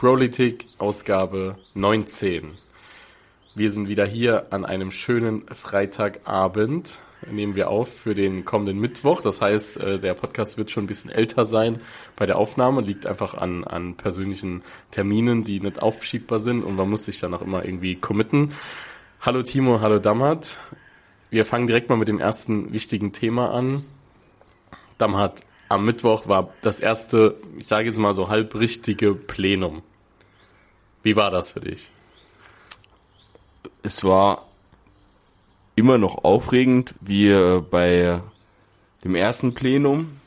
Politik, Ausgabe 19. Wir sind wieder hier an einem schönen Freitagabend. Nehmen wir auf für den kommenden Mittwoch. Das heißt, äh, der Podcast wird schon ein bisschen älter sein bei der Aufnahme. Liegt einfach an, an persönlichen Terminen, die nicht aufschiebbar sind und man muss sich dann auch immer irgendwie committen. Hallo Timo, hallo Damhat. Wir fangen direkt mal mit dem ersten wichtigen Thema an. Damhat, am Mittwoch war das erste, ich sage jetzt mal so halbrichtige Plenum. Wie war das für dich? Es war immer noch aufregend wie äh, bei dem ersten Plenum,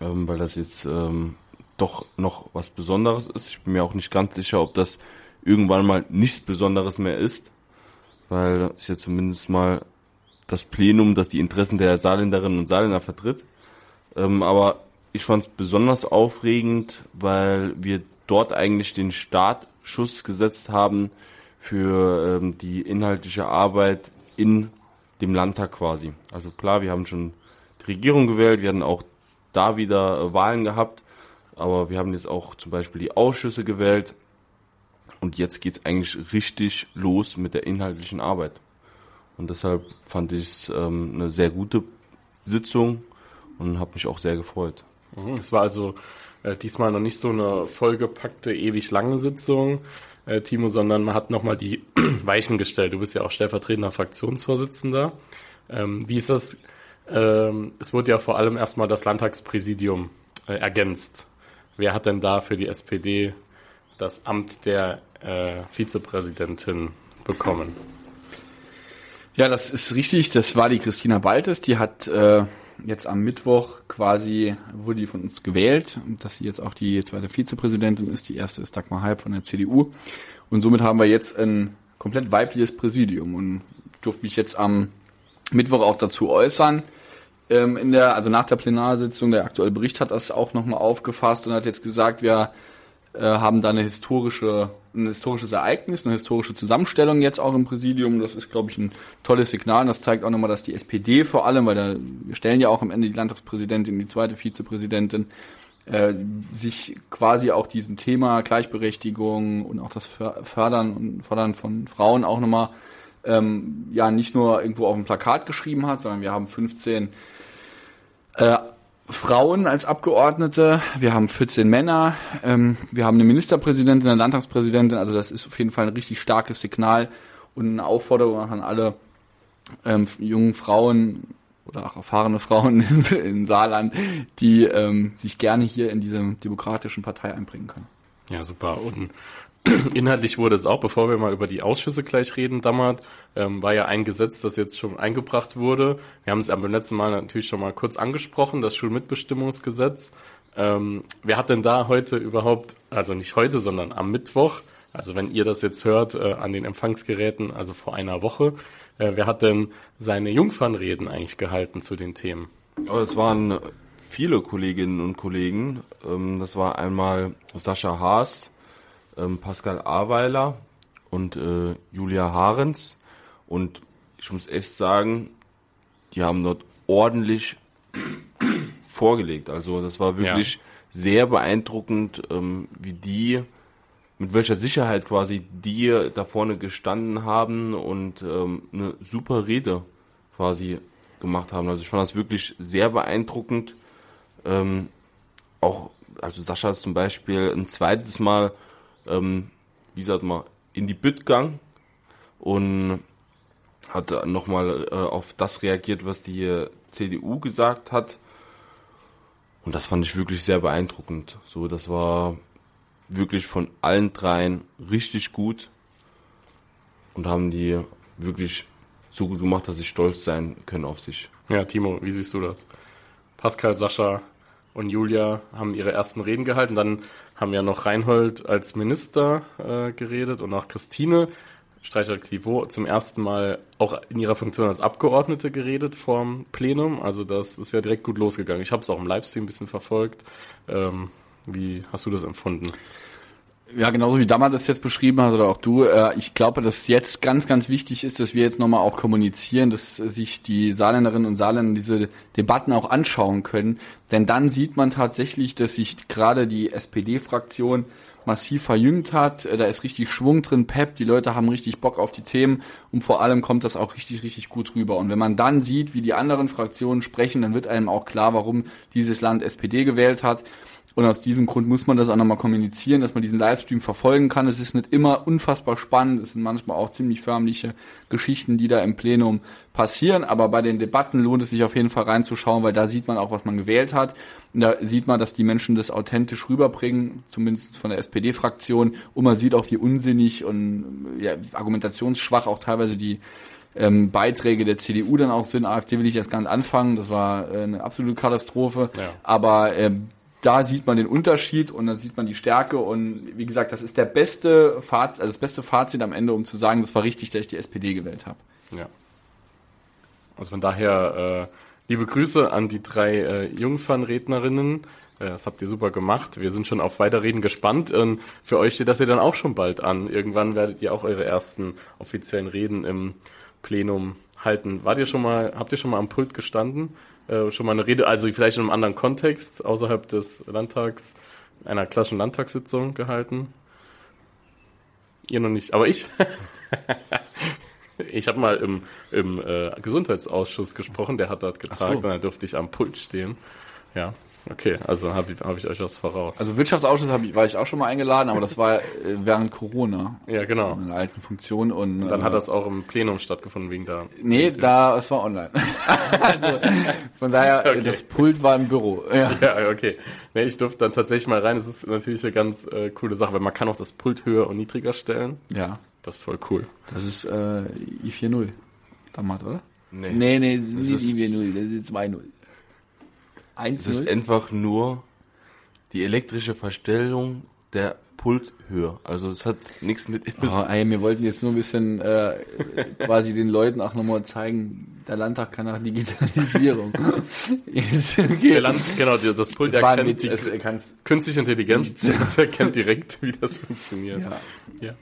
ähm, weil das jetzt ähm, doch noch was Besonderes ist. Ich bin mir auch nicht ganz sicher, ob das irgendwann mal nichts Besonderes mehr ist, weil es ja zumindest mal das Plenum, das die Interessen der Saarländerinnen und Saarländer vertritt. Ähm, aber ich fand es besonders aufregend, weil wir dort eigentlich den Startschuss gesetzt haben für ähm, die inhaltliche Arbeit in dem Landtag quasi. Also klar, wir haben schon die Regierung gewählt, wir hatten auch da wieder äh, Wahlen gehabt, aber wir haben jetzt auch zum Beispiel die Ausschüsse gewählt und jetzt geht's eigentlich richtig los mit der inhaltlichen Arbeit. Und deshalb fand ich es ähm, eine sehr gute Sitzung und habe mich auch sehr gefreut. Mhm, es war also äh, diesmal noch nicht so eine vollgepackte, ewig lange Sitzung, äh, Timo, sondern man hat nochmal die Weichen gestellt. Du bist ja auch stellvertretender Fraktionsvorsitzender. Ähm, wie ist das? Ähm, es wurde ja vor allem erstmal das Landtagspräsidium äh, ergänzt. Wer hat denn da für die SPD das Amt der äh, Vizepräsidentin bekommen? Ja, das ist richtig. Das war die Christina Baltes. Die hat äh, jetzt am Mittwoch quasi, wurde die von uns gewählt, dass sie jetzt auch die zweite Vizepräsidentin ist. Die erste ist Dagmar Halb von der CDU. Und somit haben wir jetzt ein komplett weibliches Präsidium. Und durfte mich jetzt am Mittwoch auch dazu äußern. Ähm, in der, also nach der Plenarsitzung, der aktuelle Bericht hat das auch nochmal aufgefasst und hat jetzt gesagt, wir äh, haben da eine historische, ein historisches Ereignis, eine historische Zusammenstellung jetzt auch im Präsidium. Das ist, glaube ich, ein tolles Signal. Und das zeigt auch nochmal, dass die SPD vor allem, weil da, wir stellen ja auch am Ende die Landtagspräsidentin, die zweite Vizepräsidentin, äh, sich quasi auch diesem Thema Gleichberechtigung und auch das Fördern und Fördern von Frauen auch nochmal ähm, ja nicht nur irgendwo auf dem Plakat geschrieben hat, sondern wir haben 15 äh, Frauen als Abgeordnete, wir haben 14 Männer, ähm, wir haben eine Ministerpräsidentin, eine Landtagspräsidentin, also das ist auf jeden Fall ein richtig starkes Signal und eine Aufforderung an alle ähm, jungen Frauen oder auch erfahrene Frauen in Saarland, die ähm, sich gerne hier in diese demokratischen Partei einbringen können. Ja, super. Und Inhaltlich wurde es auch, bevor wir mal über die Ausschüsse gleich reden, damals, ähm, war ja ein Gesetz, das jetzt schon eingebracht wurde. Wir haben es beim letzten Mal natürlich schon mal kurz angesprochen, das Schulmitbestimmungsgesetz. Ähm, wer hat denn da heute überhaupt, also nicht heute, sondern am Mittwoch, also wenn ihr das jetzt hört, äh, an den Empfangsgeräten, also vor einer Woche, äh, wer hat denn seine Jungfernreden eigentlich gehalten zu den Themen? Oh, es waren viele Kolleginnen und Kollegen. Ähm, das war einmal Sascha Haas, ähm, Pascal Aweiler und äh, Julia Harens. Und ich muss echt sagen, die haben dort ordentlich vorgelegt. Also das war wirklich ja. sehr beeindruckend, ähm, wie die, mit welcher Sicherheit quasi die da vorne gestanden haben und ähm, eine super Rede quasi gemacht haben. Also ich fand das wirklich sehr beeindruckend. Ähm, auch, also Sascha ist zum Beispiel ein zweites Mal ähm, wie sagt man, in die Bütt gegangen und hat nochmal äh, auf das reagiert, was die äh, CDU gesagt hat. Und das fand ich wirklich sehr beeindruckend. So, das war wirklich von allen dreien richtig gut und haben die wirklich so gut gemacht, dass sie stolz sein können auf sich. Ja, Timo, wie siehst du das? Pascal, Sascha, und Julia haben ihre ersten Reden gehalten. Dann haben ja noch Reinhold als Minister äh, geredet und auch Christine Streichert-Clivaux zum ersten Mal auch in ihrer Funktion als Abgeordnete geredet vorm Plenum. Also das ist ja direkt gut losgegangen. Ich habe es auch im Livestream ein bisschen verfolgt. Ähm, wie hast du das empfunden? Ja, genauso wie Dammer das jetzt beschrieben hat oder auch du. Äh, ich glaube, dass jetzt ganz, ganz wichtig ist, dass wir jetzt nochmal auch kommunizieren, dass sich die Saarländerinnen und Saarländer diese Debatten auch anschauen können. Denn dann sieht man tatsächlich, dass sich gerade die SPD-Fraktion massiv verjüngt hat. Äh, Da ist richtig Schwung drin, Pep, die Leute haben richtig Bock auf die Themen und vor allem kommt das auch richtig, richtig gut rüber. Und wenn man dann sieht, wie die anderen Fraktionen sprechen, dann wird einem auch klar, warum dieses Land SPD gewählt hat. Und aus diesem Grund muss man das auch nochmal kommunizieren, dass man diesen Livestream verfolgen kann. Es ist nicht immer unfassbar spannend, es sind manchmal auch ziemlich förmliche Geschichten, die da im Plenum passieren. Aber bei den Debatten lohnt es sich auf jeden Fall reinzuschauen, weil da sieht man auch, was man gewählt hat. Und da sieht man, dass die Menschen das authentisch rüberbringen, zumindest von der SPD-Fraktion. Und man sieht auch, wie unsinnig und ja, argumentationsschwach auch teilweise die ähm, Beiträge der CDU dann auch sind. AfD will ich jetzt gar nicht anfangen, das war äh, eine absolute Katastrophe. Ja. Aber ähm, da sieht man den Unterschied und dann sieht man die Stärke und wie gesagt, das ist der beste Fazit, also das beste Fazit am Ende, um zu sagen, das war richtig, dass ich die SPD gewählt habe. Ja. Also von daher äh, liebe Grüße an die drei äh, Jungfernrednerinnen. Äh, das habt ihr super gemacht. Wir sind schon auf Weiterreden gespannt. Und für euch steht das ja dann auch schon bald an. Irgendwann werdet ihr auch eure ersten offiziellen Reden im Plenum halten. Wart ihr schon mal, habt ihr schon mal am Pult gestanden? Äh, schon mal eine Rede, also vielleicht in einem anderen Kontext, außerhalb des Landtags, einer klassischen Landtagssitzung gehalten? Ihr noch nicht, aber ich. Ich habe mal im, im äh, Gesundheitsausschuss gesprochen, der hat dort getagt so. und da durfte ich am Pult stehen. Ja, okay, also habe ich, hab ich euch was voraus. Also Wirtschaftsausschuss hab ich, war ich auch schon mal eingeladen, aber das war äh, während Corona ja, genau. in einer alten Funktion und, Dann äh, hat das auch im Plenum stattgefunden wegen der. Nee, da, es war online. also, von daher, äh, Okay. das Pult war im Büro. Ja. Ja, okay. Nee, ich durfte dann tatsächlich mal rein. Das ist natürlich eine ganz äh, coole Sache, weil man kann auch das Pult höher und niedriger stellen. ja, Das ist voll cool. das ist äh, i40 damals, oder? Nee. Nee, nee, nicht ist- i40, das ist 2-0. Es ist 1-0? einfach nur die elektrische Verstellung der Pulthöhe. Also es hat nichts mit Oh, ey, wir wollten jetzt nur ein bisschen äh, quasi den Leuten auch nochmal zeigen, der Landtag kann nach Digitalisierung. Der. Land, genau, das Pult Das erkennt Witz, die also, künstliche Intelligenz, das erkennt direkt, wie das funktioniert. ja. Ja.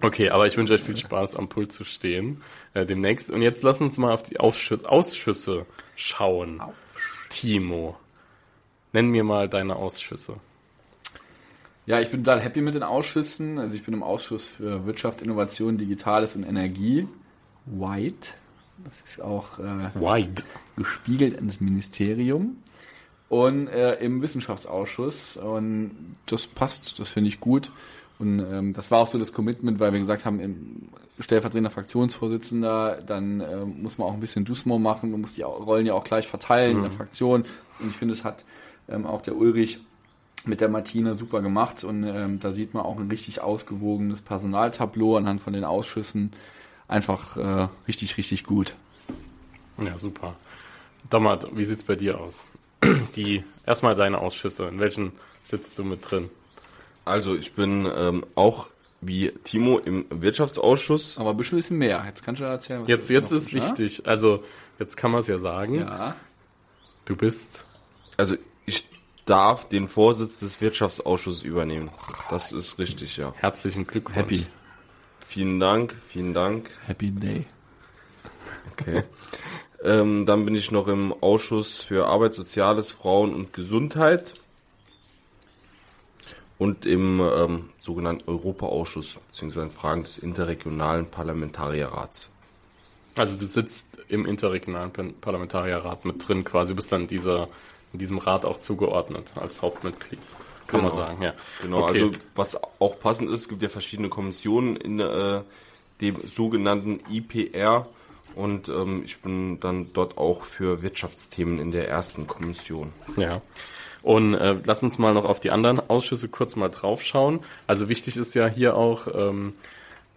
Okay, aber ich wünsche euch viel Spaß am Pult zu stehen äh, demnächst. Und jetzt lass uns mal auf die Ausschüsse, Ausschüsse schauen. Timo, nenn mir mal deine Ausschüsse. ja, ich bin total happy mit den Ausschüssen. Also ich bin im Ausschuss für Wirtschaft, Innovation, Digitales und Energie. White. Das ist auch äh, Wide. gespiegelt das Ministerium. Und äh, im Wissenschaftsausschuss. Und das passt, das finde ich gut. Und ähm, das war auch so das Commitment, weil wir gesagt haben, im stellvertretender Fraktionsvorsitzender, dann ähm, muss man auch ein bisschen Dusmo machen, man muss die Rollen ja auch gleich verteilen in der Fraktion. Und ich finde, es hat ähm, auch der Ulrich mit der Martina super gemacht und ähm, da sieht man auch ein richtig ausgewogenes Personaltableau anhand von den Ausschüssen. Einfach äh, richtig, richtig gut. Ja, super. Dommert, wie sieht's bei dir aus? Die, erstmal deine Ausschüsse. In welchen sitzt du mit drin? Also ich bin ähm, auch wie Timo im Wirtschaftsausschuss. Aber ein bisschen bisschen mehr. Jetzt kannst du erzählen, was Jetzt, du jetzt ist ne? wichtig. Also, jetzt kann man es ja sagen. Ja. Du bist Also ich darf den Vorsitz des Wirtschaftsausschusses übernehmen. Das ist richtig, ja. herzlichen Glückwunsch. Happy. Vielen Dank, vielen Dank. Happy Day. Okay. ähm, dann bin ich noch im Ausschuss für Arbeit, Soziales, Frauen und Gesundheit und im ähm, sogenannten Europaausschuss beziehungsweise in Fragen des interregionalen Parlamentarierrats. Also du sitzt im interregionalen Parlamentarierrat mit drin, quasi bist dann dieser, in diesem Rat auch zugeordnet als Hauptmitglied. Kann man Genau. sagen, ja. Genau, okay. also was auch passend ist, gibt ja verschiedene Kommissionen in äh, dem sogenannten IPR und ähm, ich bin dann dort auch für Wirtschaftsthemen in der ersten Kommission. Ja. Und äh, lass uns mal noch auf die anderen Ausschüsse kurz mal draufschauen. Also wichtig ist ja hier auch, ähm,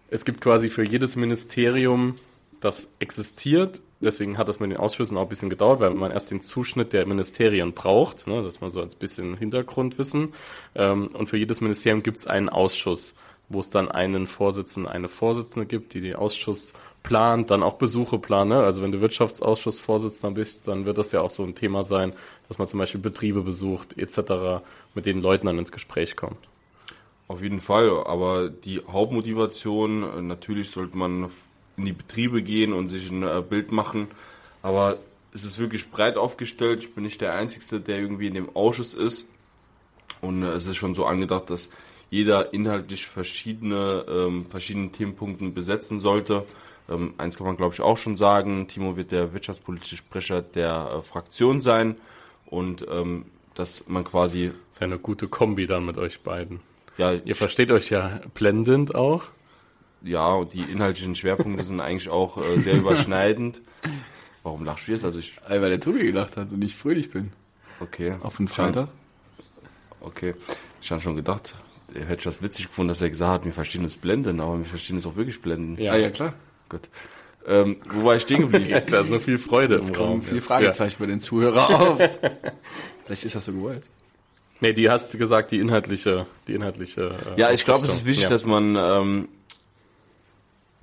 es gibt quasi für jedes Ministerium, das existiert, deswegen hat das mit den Ausschüssen auch ein bisschen gedauert, weil man erst den Zuschnitt der Ministerien braucht, ne, dass man so als bisschen Hintergrundwissen. Ähm, und für jedes Ministerium gibt es einen Ausschuss, wo es dann einen Vorsitzenden, eine Vorsitzende gibt, die den Ausschuss plant, dann auch Besuche plant. Ne? Also wenn du Wirtschaftsausschussvorsitzender bist, dann wird das ja auch so ein Thema sein, dass man zum Beispiel Betriebe besucht etc., mit den Leuten dann ins Gespräch kommt. Auf jeden Fall, aber die Hauptmotivation, äh, natürlich sollte man in die Betriebe gehen und sich ein äh, Bild machen, aber es ist wirklich breit aufgestellt. Ich bin nicht der Einzige, der irgendwie in dem Ausschuss ist und äh, es ist schon so angedacht, dass jeder inhaltlich verschiedene, ähm, verschiedene Themenpunkten besetzen sollte. Ähm, eins kann man, glaube ich, auch schon sagen. Timo wird der wirtschaftspolitische Sprecher der äh, Fraktion sein und ähm, dass man quasi... Das ist eine gute Kombi dann mit euch beiden. Ja, Ihr versteht euch ja blendend auch. ja, und die inhaltlichen Schwerpunkte sind eigentlich auch äh, sehr überschneidend. Warum lachst du jetzt? Also ich, Weil der Tobi gelacht hat und ich fröhlich bin. okay. Auf den Freitag. Okay. Ich habe schon gedacht, er hätte das witzig gefunden, dass er gesagt hat, wir verstehen das Blenden, aber wir verstehen es auch wirklich Blenden. Ja. Ah ja, klar. Gut. Ähm, wo war ich stehen geblieben? Da ist so viel Freude im Es Raum. kommen viele jetzt. Fragezeichen bei den Zuhörern auf. Vielleicht ist das so gewollt. Ja. Nee, die hast gesagt, die inhaltliche, die inhaltliche. äh, Ja, ich glaube, es ist wichtig, ja. dass man ähm,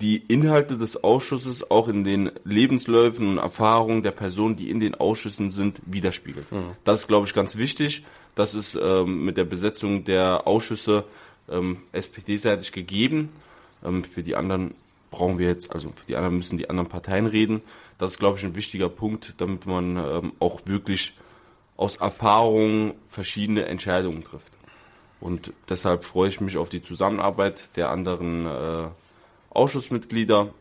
die Inhalte des Ausschusses auch in den Lebensläufen und Erfahrungen der Personen, die in den Ausschüssen sind, widerspiegelt. Das ist, glaube ich, ganz wichtig. Das ist ähm, mit der Besetzung der Ausschüsse ähm, SPD-seitig gegeben. Ähm, für die anderen brauchen wir jetzt, also für die anderen müssen die anderen Parteien reden. Das ist, glaube ich, ein wichtiger Punkt, damit man ähm, auch wirklich aus Erfahrung verschiedene Entscheidungen trifft. Und deshalb freue ich mich auf die Zusammenarbeit der anderen äh, Ausschussmitglieder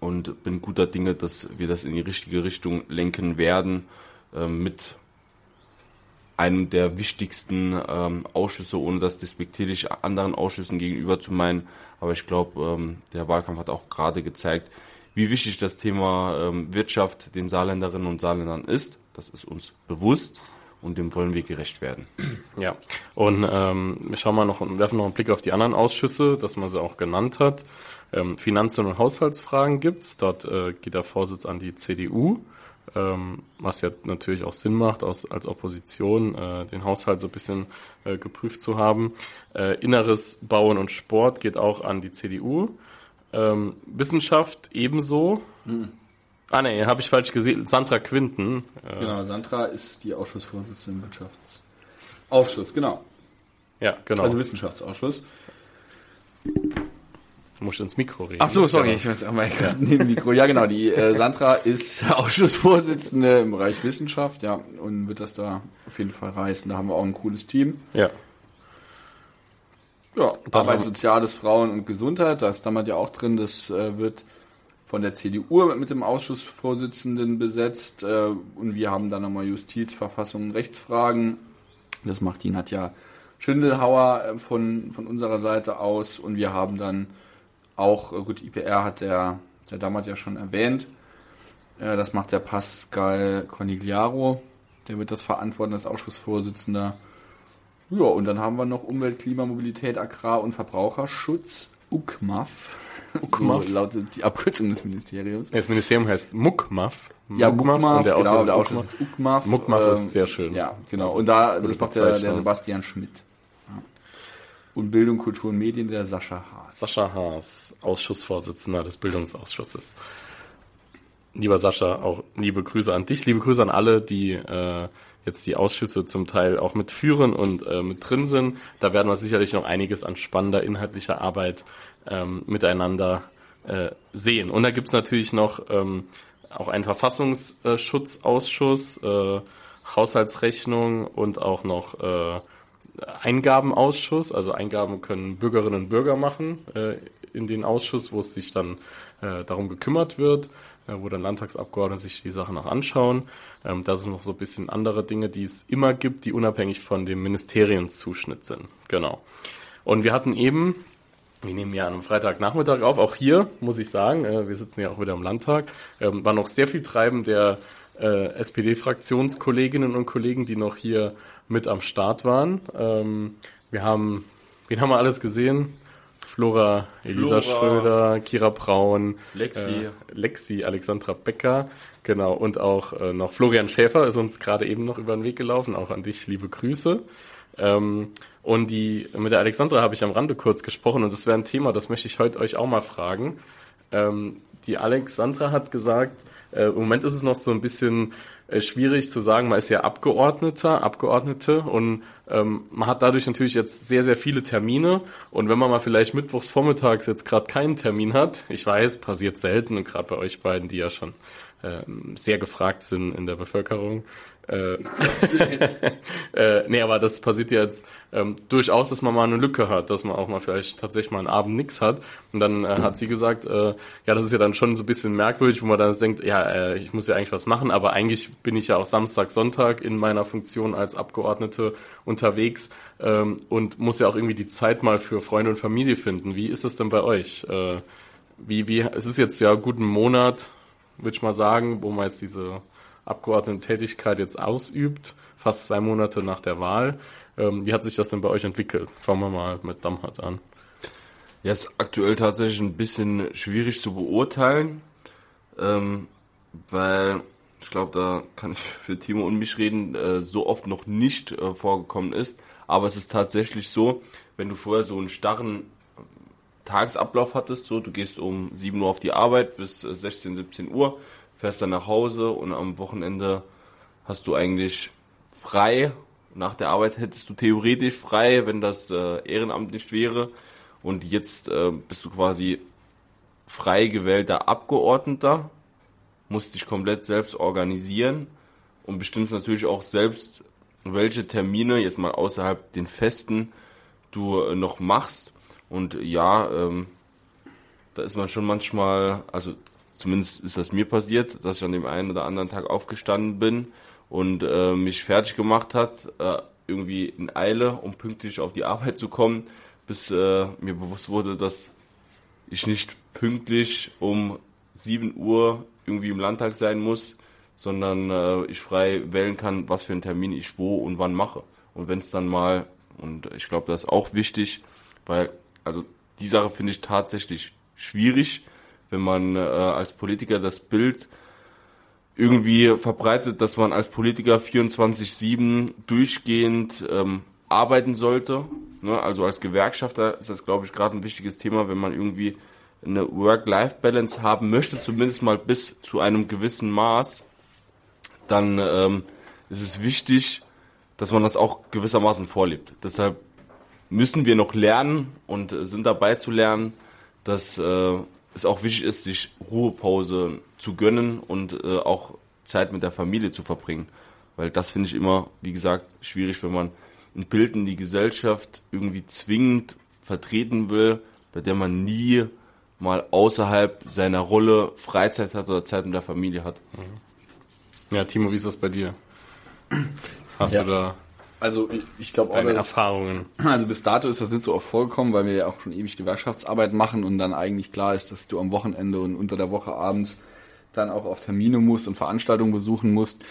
und bin guter Dinge, dass wir das in die richtige Richtung lenken werden äh, mit einem der wichtigsten ähm, Ausschüsse, ohne das despektierlich anderen Ausschüssen gegenüber zu meinen. Aber ich glaube, ähm, der Wahlkampf hat auch gerade gezeigt, wie wichtig das Thema ähm, Wirtschaft den Saarländerinnen und Saarländern ist. Das ist uns bewusst und dem wollen wir gerecht werden. Ja, und ähm, wir schauen mal noch, werfen noch einen Blick auf die anderen Ausschüsse, dass man sie auch genannt hat. Ähm, Finanzen- und Haushaltsfragen gibt's. Dort äh, geht der Vorsitz an die CDU, ähm, was ja natürlich auch Sinn macht, aus, als Opposition äh, den Haushalt so ein bisschen äh, geprüft zu haben. Äh, Inneres Bauen und Sport geht auch an die CDU. Ähm, Wissenschaft ebenso. Ah nee, habe ich falsch gesehen. Sandra Quinten. Äh, Genau, Sandra ist die Ausschussvorsitzende im Wirtschaftsausschuss, genau. Ja, genau. Also Wissenschaftsausschuss. Du musst ins Mikro reden. Ach so, sorry, ich weiß auch mal gerade neben dem Mikro. Ja, genau, die äh, Sandra ist Ausschussvorsitzende im Bereich Wissenschaft, ja, und wird das da auf jeden Fall reißen. Da haben wir auch ein cooles Team. Ja. Ja, Dann Arbeit, Soziales, Frauen und Gesundheit, da ist damals ja auch drin, das äh, wird von der CDU mit dem Ausschussvorsitzenden besetzt äh, und wir haben dann nochmal Justiz, Verfassung und Rechtsfragen. Das macht die Nadja Schindelhauer äh, von, von unserer Seite aus und wir haben dann auch, äh, gut, IPR hat der, der damals ja schon erwähnt, äh, das macht der Pascal Cornigliaro, der wird das verantworten als Ausschussvorsitzender. Ja, und dann haben wir noch Umwelt, Klima, Mobilität, Agrar- und Verbraucherschutz, UKMAF. UKMAF. So lautet die Abkürzung des Ministeriums. Das Ministerium heißt MUKMAF. Ja, MUKMAF, und der genau, Ausschuss der Ausschuss ist UKMAF. MUKMAF ähm, ist sehr schön. Ja, genau. Und da, das macht der, der. Sebastian Schmidt. Und Bildung, Kultur und Medien, der Sascha Haas. Sascha Haas, Ausschussvorsitzender des Bildungsausschusses. Lieber Sascha, auch liebe Grüße an dich, liebe Grüße an alle, die äh, jetzt die Ausschüsse zum Teil auch mitführen und äh, mit drin sind. Da werden wir sicherlich noch einiges an spannender inhaltlicher Arbeit ähm, miteinander äh, sehen. Und da gibt's natürlich noch ähm, auch einen Verfassungsschutzausschuss, äh, Haushaltsrechnung und auch noch äh, Eingabenausschuss. Also Eingaben können Bürgerinnen und Bürger machen äh, in den Ausschuss, wo es sich dann äh, darum gekümmert wird, äh, wo dann Landtagsabgeordnete sich die Sachen auch anschauen. Ähm, das sind noch so ein bisschen andere Dinge, die es immer gibt, die unabhängig von dem Ministerienszuschnitt sind. Genau. Und wir hatten eben, wir nehmen ja am Freitagnachmittag auf, auch hier muss ich sagen, äh, wir sitzen ja auch wieder im Landtag, ähm, war noch sehr viel Treiben der äh, SPD-Fraktionskolleginnen und Kollegen, die noch hier mit am Start waren. Ähm, wir haben, wen haben wir alles gesehen? Flora, Elisa Flora. Schröder, Kira Braun, Lexi. äh, Lexi, Alexandra Becker, genau, und auch äh, noch Florian Schäfer ist uns gerade eben noch über den Weg gelaufen, auch an dich liebe Grüße. Ähm, und die mit der Alexandra habe ich am Rande kurz gesprochen und das wäre ein Thema, das möchte ich heute euch auch mal fragen. Ähm, die Alexandra hat gesagt, äh, im Moment ist es noch so ein bisschen äh, schwierig zu sagen, man ist ja Abgeordneter, Abgeordnete und ähm, man hat dadurch natürlich jetzt sehr, sehr viele Termine und wenn man mal vielleicht mittwochs vormittags jetzt gerade keinen Termin hat, ich weiß, passiert selten und gerade bei euch beiden, die ja schon sehr gefragt sind in der Bevölkerung. Äh, äh, nee, aber das passiert jetzt ähm, durchaus, dass man mal eine Lücke hat, dass man auch mal vielleicht tatsächlich mal einen Abend nix hat. Und dann äh, hat sie gesagt, äh, ja, das ist ja dann schon so ein bisschen merkwürdig, wo man dann denkt, ja, äh, ich muss ja eigentlich was machen, aber eigentlich bin ich ja auch Samstag, Sonntag in meiner Funktion als Abgeordnete unterwegs ähm, und muss ja auch irgendwie die Zeit mal für Freunde und Familie finden. Wie ist das denn bei euch? Äh, wie, wie, es ist jetzt ja gut einen Monat, würde ich mal sagen, wo man jetzt diese Abgeordnetentätigkeit jetzt ausübt, fast zwei Monate nach der Wahl. Ähm, wie hat sich das denn bei euch entwickelt? Fangen wir mal mit Damhardt an. Ja, ist aktuell tatsächlich ein bisschen schwierig zu beurteilen, ähm, weil ich glaube, da kann ich für Timo und mich reden, äh, so oft noch nicht äh, vorgekommen ist. Aber es ist tatsächlich so, wenn du vorher so einen starren Tagesablauf hattest, so du gehst um 7 Uhr auf die Arbeit bis 16, äh, 17 Uhr, fährst dann nach Hause und am Wochenende hast du eigentlich frei. Nach der Arbeit hättest du theoretisch frei, wenn das äh, Ehrenamt nicht wäre. Und jetzt äh, bist du quasi frei gewählter Abgeordneter, musst dich komplett selbst organisieren und bestimmst natürlich auch selbst, welche Termine, jetzt mal außerhalb den Festen, du äh, noch machst. Und ja, ähm, da ist man schon manchmal, also zumindest ist das mir passiert, dass ich an dem einen oder anderen Tag aufgestanden bin und äh, mich fertig gemacht hat, äh, irgendwie in Eile, um pünktlich auf die Arbeit zu kommen, bis äh, mir bewusst wurde, dass ich nicht pünktlich um 7 Uhr irgendwie im Landtag sein muss, sondern äh, ich frei wählen kann, was für einen Termin ich wo und wann mache. Und wenn es dann mal, und ich glaube, das ist auch wichtig, weil, also die Sache finde ich tatsächlich schwierig, wenn man äh, als Politiker das Bild irgendwie verbreitet, dass man als Politiker 24-7 durchgehend ähm, arbeiten sollte. Ne? Also als Gewerkschafter ist das, glaube ich, gerade ein wichtiges Thema, wenn man irgendwie eine Work-Life-Balance haben möchte, zumindest mal bis zu einem gewissen Maß, dann ähm, ist es wichtig, dass man das auch gewissermaßen vorlebt. Deshalb müssen wir noch lernen und äh, sind dabei zu lernen, dass äh, es auch wichtig ist, sich Ruhepause zu gönnen und äh, auch Zeit mit der Familie zu verbringen. Weil das finde ich immer, wie gesagt, schwierig, wenn man ein Bild in die Gesellschaft irgendwie zwingend vertreten will, bei der man nie mal außerhalb seiner Rolle Freizeit hat oder Zeit mit der Familie hat. Ja, Timo, wie ist das bei dir? Hast Ja. du da Also ich, ich glaube auch, deine dass, Erfahrungen? also bis dato ist das nicht so oft vorgekommen, weil wir ja auch schon ewig Gewerkschaftsarbeit machen und dann eigentlich klar ist, dass du am Wochenende und unter der Woche abends dann auch auf Termine musst und Veranstaltungen besuchen musst.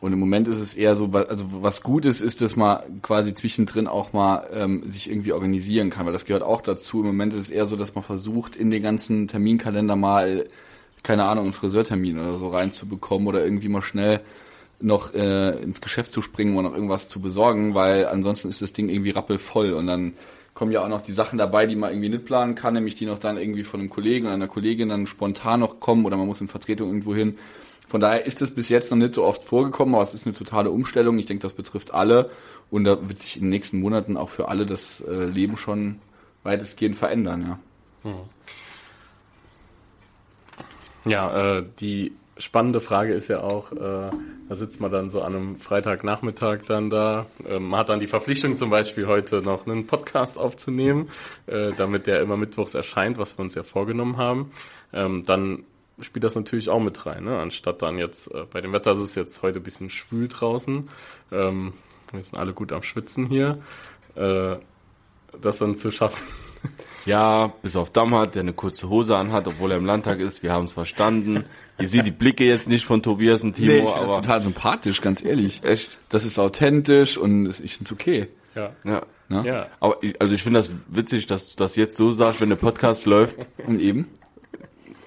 Und im Moment ist es eher so, also was gut ist, ist, dass man quasi zwischendrin auch mal ähm, sich irgendwie organisieren kann, weil das gehört auch dazu. Im Moment ist es eher so, dass man versucht, in den ganzen Terminkalender mal, keine Ahnung, einen Friseurtermin oder so reinzubekommen oder irgendwie mal schnell noch äh, ins Geschäft zu springen und noch irgendwas zu besorgen, weil ansonsten ist das Ding irgendwie rappelvoll und dann kommen ja auch noch die Sachen dabei, die man irgendwie nicht planen kann, nämlich die noch dann irgendwie von einem Kollegen oder einer Kollegin dann spontan noch kommen oder man muss in Vertretung irgendwo hin. Von daher ist es bis jetzt noch nicht so oft vorgekommen, aber es ist eine totale Umstellung. Ich denke, das betrifft alle und da wird sich in den nächsten Monaten auch für alle das äh, Leben schon weitestgehend verändern, ja. Ja, äh, die spannende Frage ist ja auch, äh, da sitzt man dann so an einem Freitagnachmittag dann da, ähm, man hat dann die Verpflichtung zum Beispiel heute noch einen Podcast aufzunehmen, äh, damit der immer mittwochs erscheint, was wir uns ja vorgenommen haben. Ähm, dann spielt das natürlich auch mit rein, ne? anstatt dann jetzt, äh, bei dem Wetter ist es jetzt heute ein bisschen schwül draußen, ähm, wir sind alle gut am Schwitzen hier, äh, das dann zu schaffen. Ja, bis auf Damhardt, der eine kurze Hose anhat, obwohl er im Landtag ist. Wir haben es verstanden. Ihr seht die Blicke jetzt nicht von Tobias und Timo, Nee, ich finde das aber total sympathisch, ganz ehrlich. echt, Das ist authentisch und ich finde es okay. Ja. ja. Ne? Ja. Aber ich, also ich finde das witzig, dass du das jetzt so sagst, wenn der Podcast läuft. Und eben?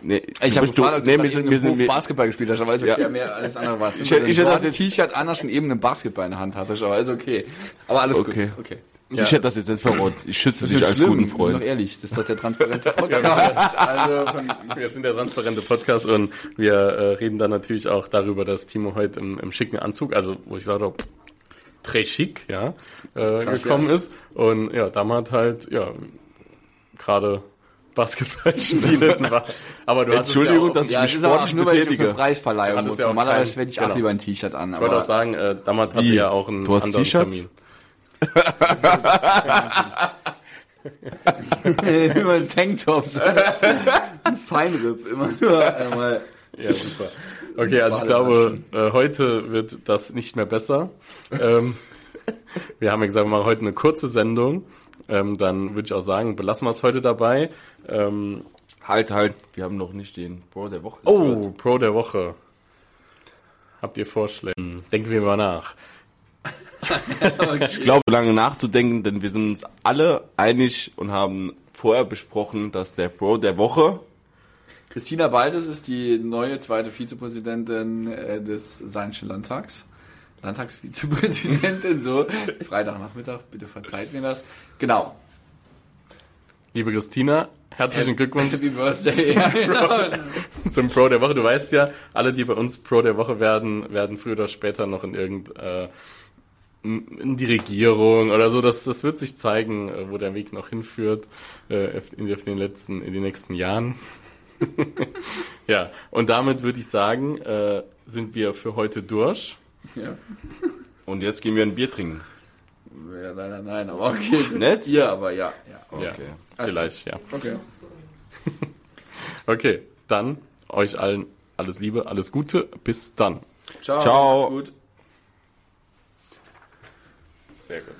Nee, Ich habe gefragt, nee, du wir wir sind, Basketball gespielt hast, aber ist okay, Ja. mehr alles andere was. Ich hätte- ich hätte das T-Shirt an, schon eben einen Basketball in der Hand hattest, aber ist okay. Aber alles Okay. gut. Okay. Ja. ich hätte das jetzt nicht verrot. Ich schütze dich als schlimm, guten wir sind doch Freund. ehrlich, das ist doch der transparente Podcast. also von, Wir sind der transparente Podcast und wir äh, reden dann natürlich auch darüber, dass Timo heute im, im schicken Anzug, also wo ich sage, très chic, ja, äh, Krass, gekommen yes. ist. Und ja, Damat halt, ja, gerade Basketball spielen war. Aber du hattest Entschuldigung, ja auch, dass ich Ja, mich es ist aber auch sportlich nur, weil ich betätige. eine Preisverleihung muss. ja Normalerweise werde ich genau. auch lieber ein T-Shirt an. Ich wollte auch sagen, äh, damals hatte ja auch einen Du hast anderen? Termin. Immer ein Tanktop. ein Feinripp. Immer nur einmal. Ja, super. Okay, also ich glaube, äh, heute wird das nicht mehr besser. Ähm, wir haben ja gesagt, wir machen heute eine kurze Sendung. Ähm, dann würde ich auch sagen, belassen wir es heute dabei. Ähm, Halt, halt, wir haben noch nicht den Bro der Woche. oh, Pro der Woche. Habt ihr Vorschläge? Denken wir mal nach. Ich glaube, lange nachzudenken, denn wir sind uns alle einig und haben vorher besprochen, dass der Bro der Woche Christina Baldes ist die neue zweite Vizepräsidentin äh, des Saarländischen Landtags. Landtagsvizepräsidentin, so. Freitagnachmittag, bitte verzeiht mir das. Genau. Liebe Christina, herzlichen Glückwunsch Happy Birthday. Ja, genau. zum Pro der Woche. Du weißt ja, alle, die bei uns Pro der Woche werden, werden früher oder später noch in irgend äh, in die Regierung oder so. Das, das wird sich zeigen, äh, wo der Weg noch hinführt äh, in, den letzten, in den nächsten Jahren. ja, und damit würde ich sagen, äh, sind wir für heute durch. ja. und jetzt gehen wir ein Bier trinken. ja, nein, nein, nein, aber okay. Nett? Ihr, aber ja. ja. Ja, Okay. vielleicht, ja. Okay. Okay, dann euch allen alles Liebe, alles Gute. Bis dann. Ciao. Ciao. Sehr gut.